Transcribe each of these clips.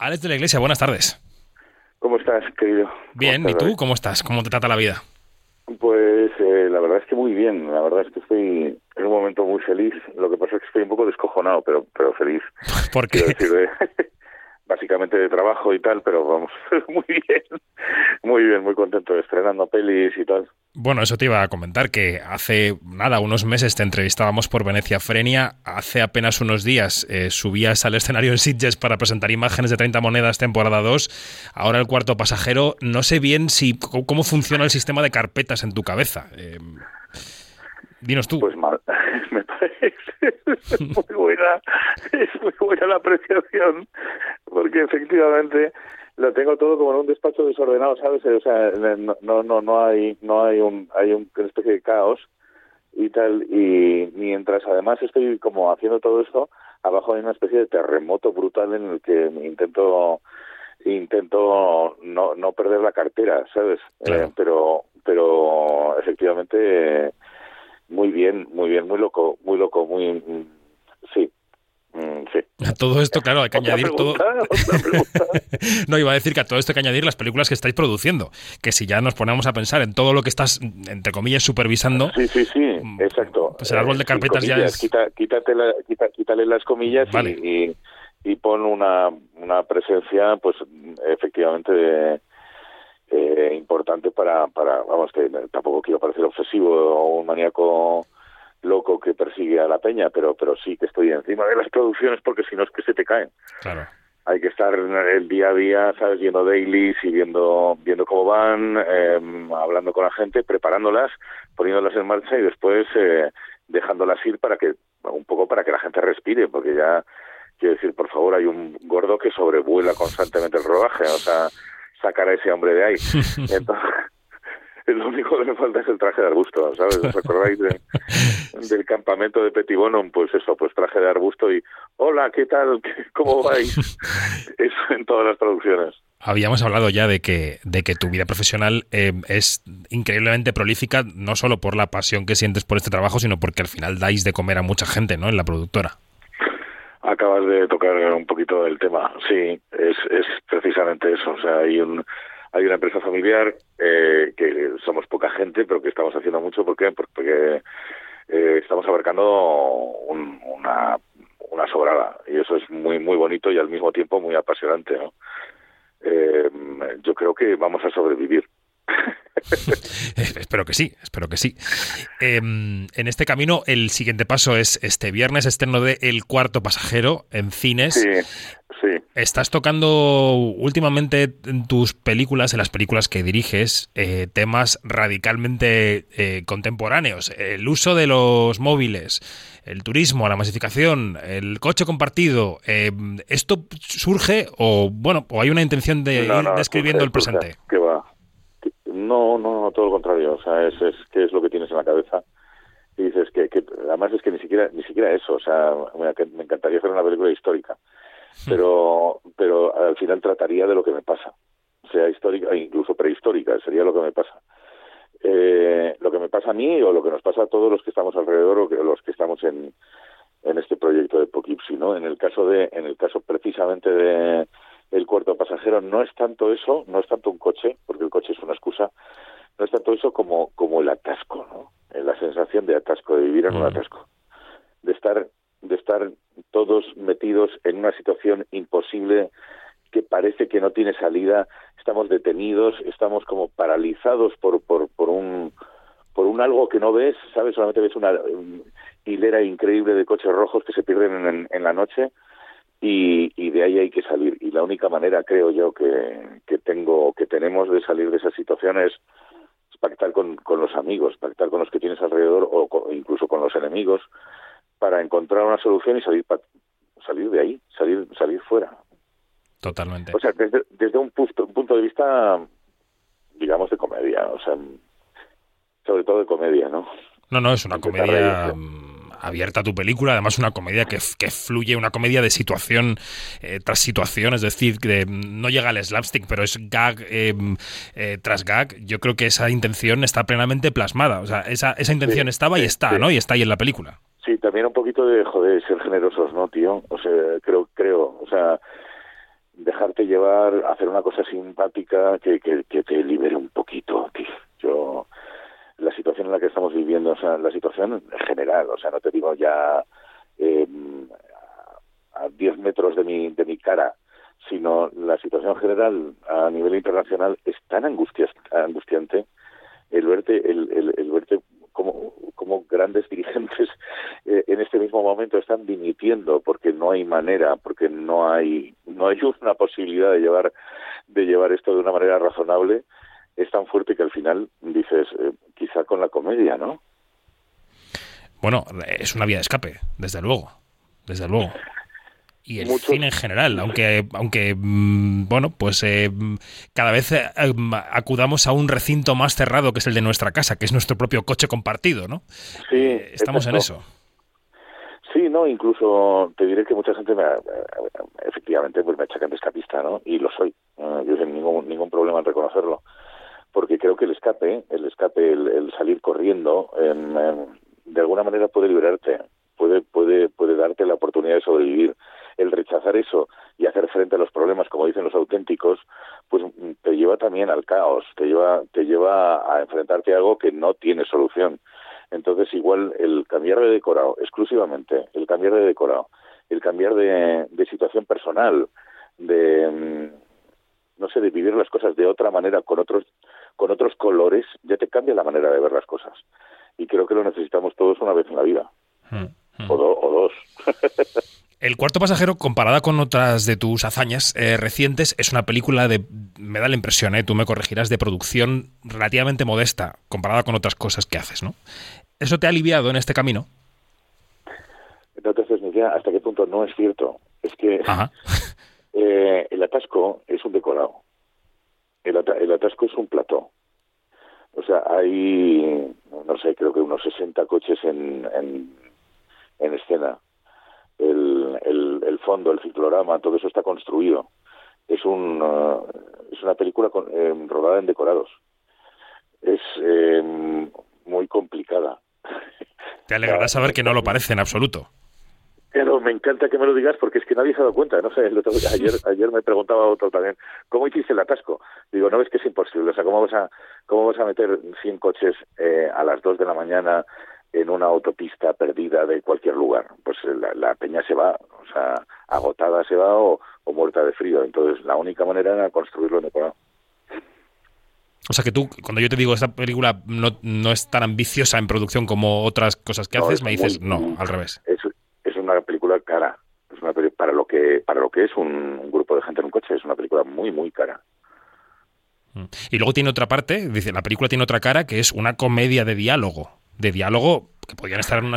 Alex de la Iglesia, buenas tardes. ¿Cómo estás, querido? Bien, ¿y tú cómo estás? ¿Cómo te trata la vida? Pues eh, la verdad es que muy bien, la verdad es que estoy en un momento muy feliz, lo que pasa es que estoy un poco descojonado, pero pero feliz. ¿Por qué? Básicamente de trabajo y tal, pero vamos, muy bien, muy bien, muy contento estrenando pelis y tal. Bueno, eso te iba a comentar, que hace nada, unos meses te entrevistábamos por Venecia Frenia, hace apenas unos días eh, subías al escenario en Sitges para presentar imágenes de 30 monedas temporada 2, ahora el cuarto pasajero, no sé bien si cómo funciona el sistema de carpetas en tu cabeza. Eh, dinos tú. Pues mal, me parece muy buena, es muy buena la apreciación, porque efectivamente lo tengo todo como en un despacho desordenado, ¿sabes? O sea, no no no hay no hay un hay un, una especie de caos y tal y mientras además estoy como haciendo todo esto, abajo hay una especie de terremoto brutal en el que intento intento no no perder la cartera, ¿sabes? Eh, pero pero efectivamente muy bien, muy bien, muy loco, muy loco, muy sí. Mm, sí. A todo esto, claro, hay que añadir todo. no, iba a decir que a todo esto hay que añadir las películas que estáis produciendo. Que si ya nos ponemos a pensar en todo lo que estás, entre comillas, supervisando. Sí, sí, sí, mm, exacto. Pues el árbol de carpetas ya es. Quita, quítate la, quítale las comillas y, y, pon una, una presencia, pues efectivamente, de, eh, importante para, para, vamos, que tampoco quiero parecer obsesivo o un maníaco loco que persigue a la peña, pero pero sí que estoy encima de las producciones porque si no es que se te caen. Claro. Hay que estar el día a día, sabes, viendo dailies y viendo viendo cómo van, eh, hablando con la gente, preparándolas, poniéndolas en marcha y después eh, dejándolas ir para que un poco para que la gente respire, porque ya quiero decir, por favor, hay un gordo que sobrevuela constantemente el rodaje, o sea, sacar a ese hombre de ahí. Entonces, lo único que me falta es el traje de arbusto, ¿sabes? ¿Os acordáis del campamento de Petibonum? Pues eso, pues traje de arbusto y hola, ¿qué tal? ¿Cómo vais? Eso en todas las producciones. Habíamos hablado ya de que, de que tu vida profesional eh, es increíblemente prolífica, no solo por la pasión que sientes por este trabajo, sino porque al final dais de comer a mucha gente, ¿no? En la productora. Acabas de tocar un poquito el tema. Sí, es, precisamente eso. O sea, hay un hay una empresa familiar eh, que somos poca gente, pero que estamos haciendo mucho. ¿Por qué? Porque eh, estamos abarcando una, una sobrada y eso es muy muy bonito y al mismo tiempo muy apasionante. ¿no? Eh, yo creo que vamos a sobrevivir. espero que sí, espero que sí. Em, en este camino, el siguiente paso es este viernes estreno de El Cuarto Pasajero en cines. Sí, sí. Estás tocando últimamente en tus películas, en las películas que diriges, eh, temas radicalmente eh, contemporáneos. El uso de los móviles, el turismo, la masificación, el coche compartido. Em, ¿Esto surge o, bueno, o hay una intención de ir describiendo el presente? Va no, no, no, todo lo contrario. O sea, es, es qué es lo que tienes en la cabeza y dices que, que además es que ni siquiera ni siquiera eso. O sea, me, me encantaría hacer una película histórica, pero pero al final trataría de lo que me pasa, sea histórica incluso prehistórica. Sería lo que me pasa. Eh, lo que me pasa a mí o lo que nos pasa a todos los que estamos alrededor o que, los que estamos en, en este proyecto de Poughkeepsie, ¿no? En el caso de en el caso precisamente de el cuarto pasajero no es tanto eso, no es tanto un coche, porque el coche es una excusa, no es tanto eso como, como el atasco, ¿no? Eh, la sensación de atasco, de vivir en un mm. atasco, de estar, de estar todos metidos en una situación imposible que parece que no tiene salida, estamos detenidos, estamos como paralizados por, por, por un por un algo que no ves, ¿sabes? Solamente ves una hilera increíble de coches rojos que se pierden en, en la noche y, y, de ahí hay que salir. Y la única manera, creo yo, que, que tengo, que tenemos de salir de esa situación es, pactar con, con, los amigos, pactar con los que tienes alrededor o, incluso con los enemigos para encontrar una solución y salir salir de ahí, salir salir fuera. Totalmente. O sea, desde, desde un, punto, un punto de vista, digamos, de comedia, o sea, sobre todo de comedia, ¿no? No, no, es una comedia abierta tu película, además una comedia que, que fluye, una comedia de situación eh, tras situación, es decir, que no llega al slapstick, pero es gag em, eh, tras gag. Yo creo que esa intención está plenamente plasmada, o sea, esa, esa intención estaba y está, ¿no? Y está ahí en la película. Sí, también un poquito de, joder, ser generosos, ¿no, tío? O sea, creo, creo, o sea, dejarte llevar, hacer una cosa simpática que, que, que te libere un poquito. La en la que estamos viviendo, o sea, la situación en general, o sea, no te digo ya eh, a 10 metros de mi, de mi cara, sino la situación general a nivel internacional es tan angustiante el verte, el, el, el verte como, como grandes dirigentes eh, en este mismo momento están dimitiendo porque no hay manera, porque no hay no hay una posibilidad de llevar de llevar esto de una manera razonable, es tan fuerte que al final dices eh, quizá con la comedia, ¿no? Bueno, es una vía de escape, desde luego, desde luego y el cine en general, aunque, aunque mm, bueno, pues eh, cada vez eh, acudamos a un recinto más cerrado que es el de nuestra casa, que es nuestro propio coche compartido, ¿no? Sí, eh, estamos en eso. Sí, no, incluso te diré que mucha gente me, efectivamente pues me achacan de escapista, ¿no? Y lo soy. yo tengo ningún ningún problema en reconocerlo, porque creo que el escape, el escape, el, salir corriendo, de alguna manera puede liberarte, puede puede puede darte la oportunidad de sobrevivir el rechazar eso y hacer frente a los problemas, como dicen los auténticos, pues mm, te lleva también al caos, te lleva, te lleva a enfrentarte a algo que no tiene solución. Entonces, igual el cambiar de decorado, exclusivamente, el cambiar de decorado, el cambiar de, situación personal, de mm, no sé, de vivir las cosas de otra manera, con otros, con otros colores, ya te cambia la manera de ver las cosas. Y creo que lo necesitamos todos una vez en la vida. Hmm, hmm. O, o dos. El cuarto pasajero, comparada con otras de tus hazañas eh, recientes, es una película de, me da la impresión, eh, tú me corregirás, de producción relativamente modesta, comparada con otras cosas que haces, ¿no? ¿Eso te ha aliviado en este camino? No te haces ni idea hasta qué punto no es cierto. Es que eh, el atasco es un decorado. El, atasco es un plató. O sea, hay, no sé, creo que unos 60 coches en, en escena el, el, fondo, el ciclorama, todo eso está construido. Es, un, uh, es una película eh, rodada en decorados. Es eh, muy complicada. Te alegrará saber que no lo parece en absoluto. Pero me encanta que me lo digas porque es que nadie se ha dado cuenta. No sé, ayer, ayer me preguntaba otro también, ¿cómo hiciste el atasco? Digo, no ves que es imposible. O sea, ¿cómo vas a, cómo vas a meter 100 coches eh, a las 2 de la mañana en una autopista perdida de cualquier lugar. Pues la, peña se va, o sea, agotada se va o, muerta de frío. Entonces, la única manera era construirlo en Ecuador. O sea que tú, cuando yo te digo esta película no, no es tan ambiciosa en producción como otras cosas que haces, me dices no, al revés. Es una película cara. Es una para lo que para lo que es un, grupo de gente en un coche, es una película muy muy cara. Mm. Y luego tiene otra parte, dice, la película tiene otra cara que es una comedia de diálogo de diálogo que podrían estar en una,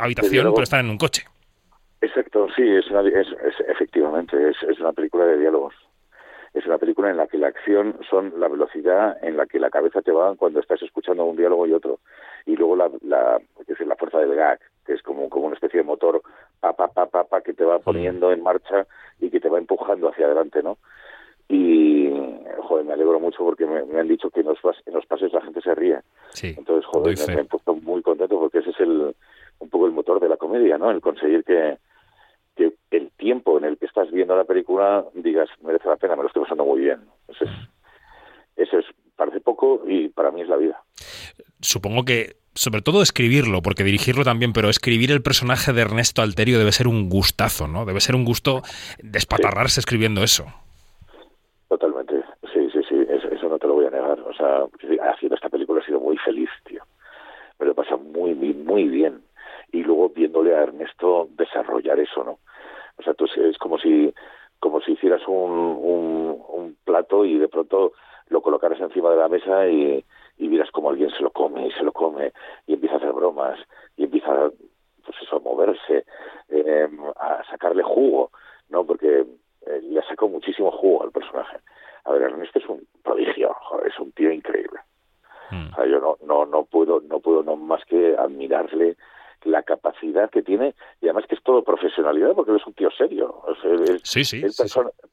habitación, pero estar en un coche. Exacto, sí, es, efectivamente, es, una película de diálogos. Es una película en la que la acción son la velocidad en la que la cabeza te va cuando estás escuchando un diálogo y otro. Y luego la, la, la fuerza del gag, que es como, como una especie de motor pa, pa, pa, pa, va mm. poniendo en marcha y que te va empujando hacia adelante, ¿no? y joder, me alegro mucho porque me, han dicho que en los, en los pases la gente se ríe. Entonces, joder, me, he puesto muy contento porque ese es el un poco el motor de la comedia, ¿no? El conseguir que, que el tiempo en el que estás viendo la película digas, merece la pena, me lo estoy pasando muy bien. Eso es, eso es parece poco y para mí es la vida. Supongo que sobre todo escribirlo, porque dirigirlo también, pero escribir el personaje de Ernesto Alterio debe ser un gustazo, ¿no? Debe ser un gusto despatarrarse escribiendo eso. Totalmente, sí, sí, sí, eso, no te lo voy a negar. O sea, haciendo esta película he sido muy feliz, tío. Me lo pasa muy, muy, muy bien. Y luego viéndole a Ernesto desarrollar eso, ¿no? O sea, tú, es como si como si hicieras un, un, un plato y de pronto lo colocaras encima de la mesa y, y vieras como alguien se lo come y se lo come y empieza a hacer bromas y empieza pues eso a moverse eh, a sacarle jugo no porque eh, le sacó muchísimo jugo al personaje. A ver, Ernesto es un prodigio, es un tío increíble. Hmm. O sea, yo no, no, no puedo, no puedo no más que admirarle la capacidad que tiene y además que es todo profesionalidad porque él es un tío serio. sí, sí,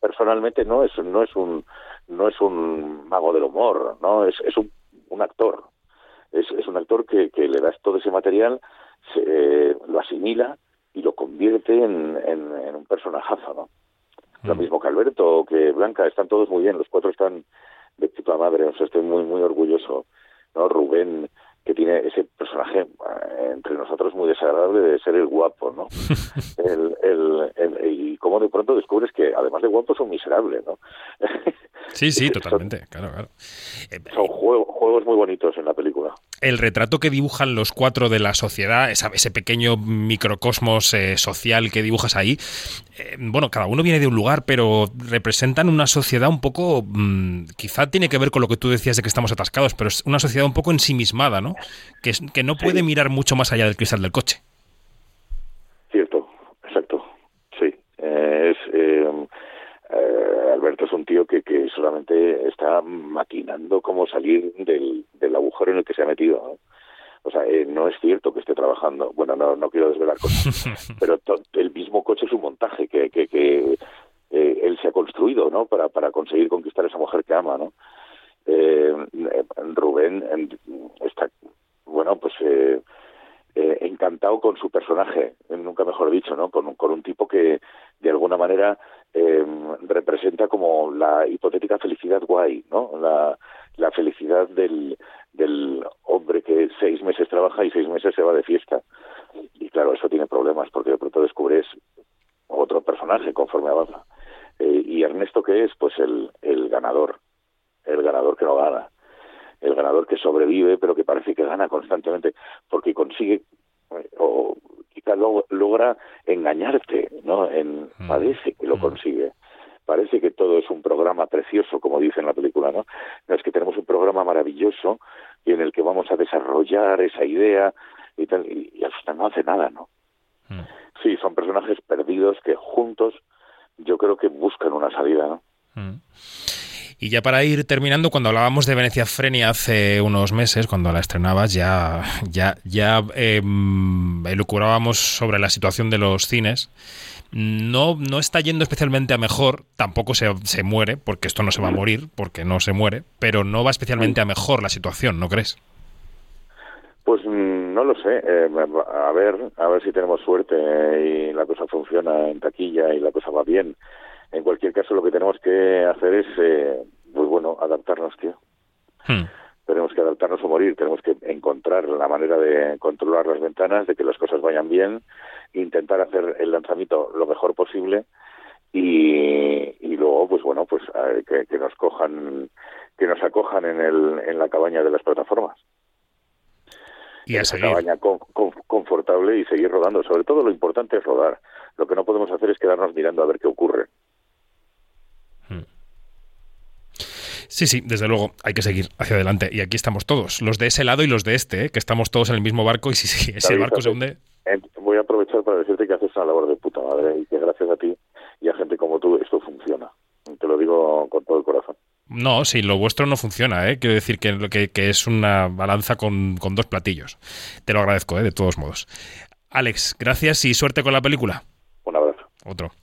personalmente no es, no es un, no es un mago del humor, no es, es un, un actor. Es, es un actor que, que le das todo ese material, se, lo asimila y lo convierte en, en, en un personajazo, ¿no? Lo mismo que Alberto, que Blanca, están todos muy bien, los cuatro están de puta madre, o sea, estoy muy, muy orgulloso. ¿no? Rubén, que tiene ese personaje eh, entre nosotros muy desagradable de ser el guapo, ¿no? el, el, y como de pronto descubres que además de guapo son miserables, ¿no? sí, sí, totalmente, claro, claro. Son juegos, juegos muy bonitos en la película el retrato que dibujan los cuatro de la sociedad, ese pequeño microcosmos eh, social que dibujas ahí, eh, bueno, cada uno viene de un lugar, pero representan una sociedad un poco, mm, quizá tiene que ver con lo que tú decías de que estamos atascados, pero es una sociedad un poco ensimismada, ¿no? Que, que no puede mirar mucho más allá del cristal del coche. Cierto, exacto, sí. Eh, es eh, Alberto es un tío que, que solamente está maquinando cómo salir del, del agujero en el que se ha metido. O sea, eh, no es cierto que esté trabajando. Bueno, no, no quiero desvelar cosas, pero el mismo coche es un montaje que, que, que eh, él se ha construido, ¿no? Para, para conseguir conquistar a esa mujer que ama, ¿no? Rubén está, bueno, pues encantado con su personaje, nunca mejor dicho, ¿no? Con, con un tipo que de alguna manera eh, representa como la hipotética felicidad guay, ¿no? La, la felicidad del, del hombre que seis meses trabaja y seis meses se va de fiesta. Y claro, eso tiene problemas porque de pronto descubres otro personaje conforme avanza. Eh, ¿Y Ernesto qué es? Pues el, el ganador, el ganador que no gana, el ganador que sobrevive pero que parece que gana constantemente porque consigue eh, o logra engañarte, ¿no? En, mm. Parece que lo mm. consigue. Parece que todo es un programa precioso, como dice en la película, ¿no? es que tenemos un programa maravilloso y en el que vamos a desarrollar esa idea y tal, y, al final no hace nada, ¿no? Mm. Sí, son personajes perdidos que juntos yo creo que buscan una salida, ¿no? Y ya para ir terminando, cuando hablábamos de Venecia Frenia hace unos meses, cuando la estrenabas, ya, ya, ya em, elucubrábamos sobre la situación de los cines. No, no está yendo especialmente a mejor, tampoco se, se muere, porque esto no se va a morir, porque no se muere, pero no va especialmente a mejor la situación, ¿no crees? Pues mm, no lo sé. Eh, a ver, a ver si tenemos suerte y la cosa funciona en taquilla y la cosa va bien. En cualquier caso, lo que tenemos que hacer es, eh, pues bueno, adaptarnos, tío. Hmm. Tenemos que adaptarnos o morir, tenemos que encontrar la manera de controlar las ventanas, de que las cosas vayan bien, intentar hacer el lanzamiento lo mejor posible y, y luego, pues bueno, pues que, que, nos cojan, que nos acojan en, el, en la cabaña de las plataformas y a cabaña confortable y seguir rodando. Sobre todo lo importante es rodar. Lo que no podemos hacer es quedarnos mirando a ver qué ocurre. Sí, sí, desde luego, hay que seguir hacia adelante. Y aquí estamos todos, los de ese lado y los de este, ¿eh? que estamos todos en el mismo barco y si, si ese barco se hunde... Eh, voy a aprovechar para decirte que haces una labor de puta madre y que gracias a ti y a gente como tú esto funciona. Te lo digo con todo el corazón. No, si lo vuestro no funciona, ¿eh? quiero decir que, que, que es una balanza con, con, dos platillos. Te lo agradezco, ¿eh? de todos modos. Alex, gracias y suerte con la película. Un abrazo. Otro.